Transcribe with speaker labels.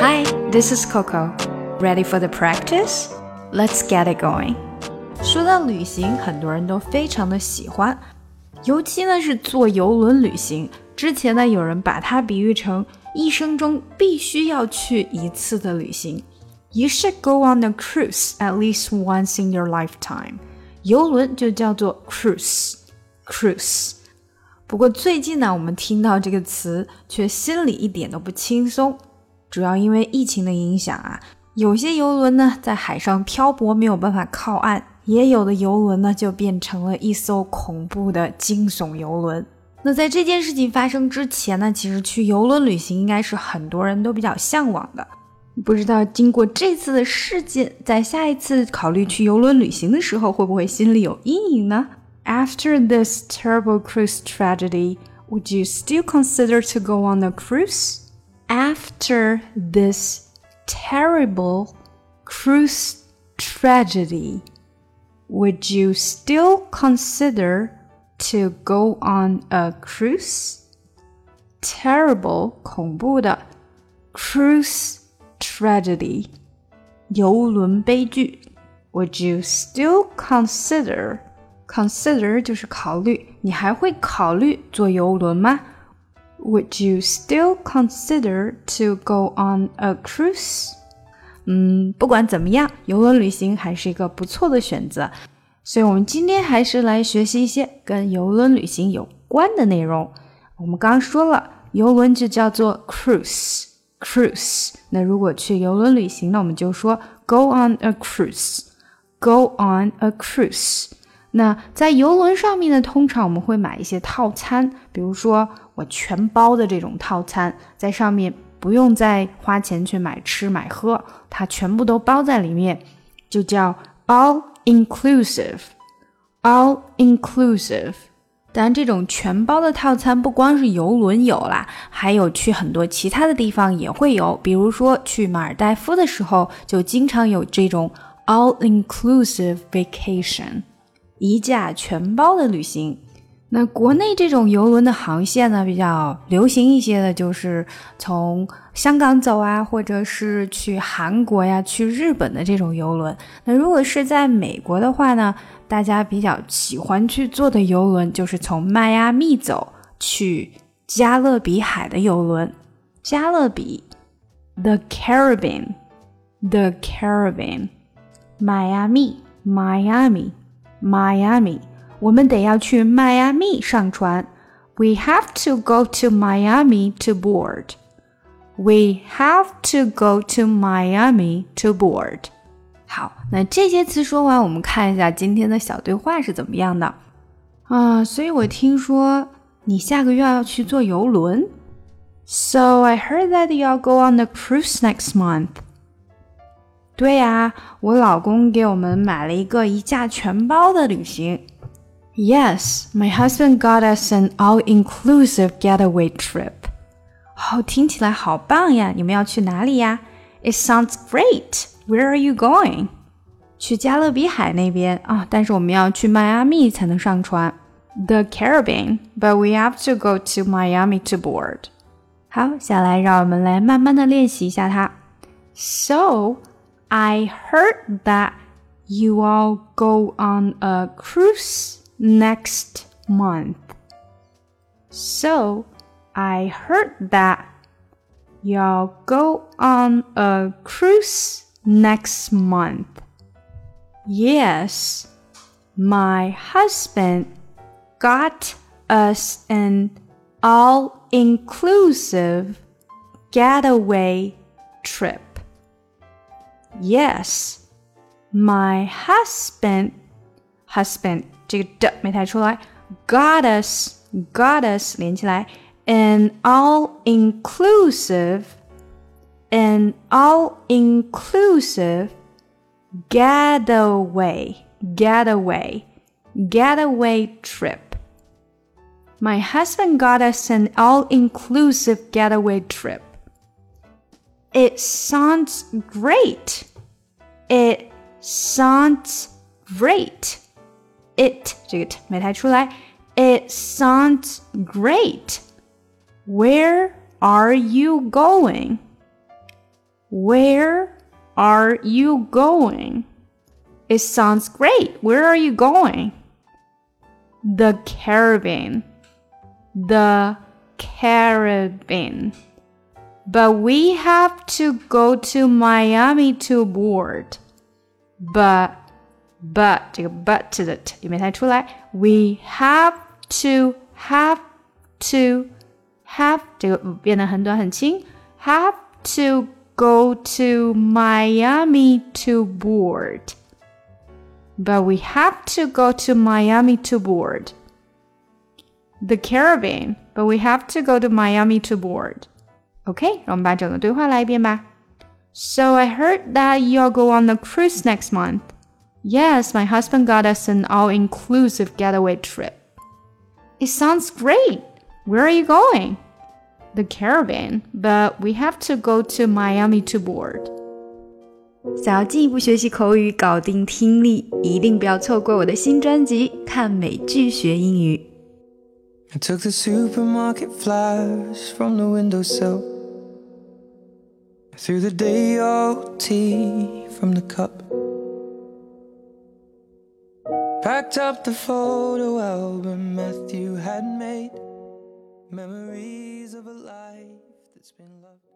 Speaker 1: Hi, this is Coco. Ready for the practice? Let's get it going.
Speaker 2: 说到旅行，很多人都非常的喜欢，尤其呢是坐游轮旅行。之前呢，有人把它比喻成一生中必须要去一次的旅行。You should go on a cruise at least once in your lifetime. 游轮就叫做 cruise，cruise。不过最近呢，我们听到这个词，却心里一点都不轻松。 主要因为疫情的影响啊，有些游轮呢在海上漂泊，没有办法靠岸；也有的游轮呢就变成了一艘恐怖的惊悚游轮。那在这件事情发生之前呢，其实去游轮旅行应该是很多人都比较向往的。不知道经过这次的事件，在下一次考虑去游轮旅行的时候，会不会心里有阴影呢？After this terrible cruise tragedy, would you still consider to go on a cruise? after this terrible cruise tragedy, would you still consider to go on a cruise? Terrible 恐怖的 cruise tragedy 游轮悲剧 Would you still consider consider 就是考虑，你还会考虑坐游轮吗 ？would you still consider to go on a cruise? 嗯，不管怎么样，游轮旅行还是一个不错的选择。所以，我们今天还是来学习一些跟游轮旅行有关的内容。我们刚刚说了，游轮就叫做 cruise，cruise。那如果去游轮旅行，那我们就说 go on a cruise，go on a cruise。那在游轮上面呢，通常我们会买一些套餐，比如说我全包的这种套餐，在上面不用再花钱去买吃买喝，它全部都包在里面，就叫 all inclusive，all inclusive。当然，这种全包的套餐不光是游轮有啦，还有去很多其他的地方也会有，比如说去马尔代夫的时候，就经常有这种 all inclusive vacation。一价全包的旅行，那国内这种游轮的航线呢，比较流行一些的，就是从香港走啊，或者是去韩国呀、去日本的这种游轮。那如果是在美国的话呢，大家比较喜欢去坐的游轮，就是从迈阿密走去加勒比海的游轮。加勒比，The Caribbean，The Caribbean，迈阿密，Miami。Miami，我们得要去迈阿密上船。We have to go to Miami to board. We have to go to Miami to board. 好，那这些词说完，我们看一下今天的小对话是怎么样的啊？所以我听说你下个月要去坐游轮。So I heard that you'll go on a cruise next month. 对呀，我老公给我们买了一个一价全包的旅行。 Yes, my husband got us an all-inclusive getaway trip. 哦，听起来好棒呀！你们要去哪里呀？It sounds great. Where are you going? 去加勒比海那边啊，但是我们要去迈阿密才能上船。The Caribbean, but we have to go to Miami to board. 好，下来让我们来慢慢的练习一下它。So. I heard that you all go on a cruise next month. So I heard that y'all go on a cruise next month. Yes, my husband got us an all inclusive getaway trip. Yes, my husband husband 这个的没抬出来，got us got us 连起来，an all inclusive an all inclusive getaway getaway getaway trip. My husband got us an all inclusive getaway trip. It sounds great. It sounds great. it 这个 t sounds great. Where are you going? Where are you going? It sounds great. Where are you going? The Caribbean. The Caribbean. But we have to go to Miami to board. But but 这个 but to the have to have to have 这个变得很短很轻，have to go to Miami to board。But we have to go to Miami to board the Caribbean, but we have to go to Miami to board. Okay, So I heard that you'll go on a cruise next month. Yes, my husband got us an all inclusive getaway trip. It sounds great. Where are you going? The Caribbean, but we have to go to Miami to board. 想要进一步学习口语，搞定听力，一定不要错过我的新专辑《看美剧学英语》。
Speaker 3: I took the supermarket flowers from the windowsill, I threw the day old tea from the cup. Packed up the photo album Matthew had made. Memories of a life that's been loved.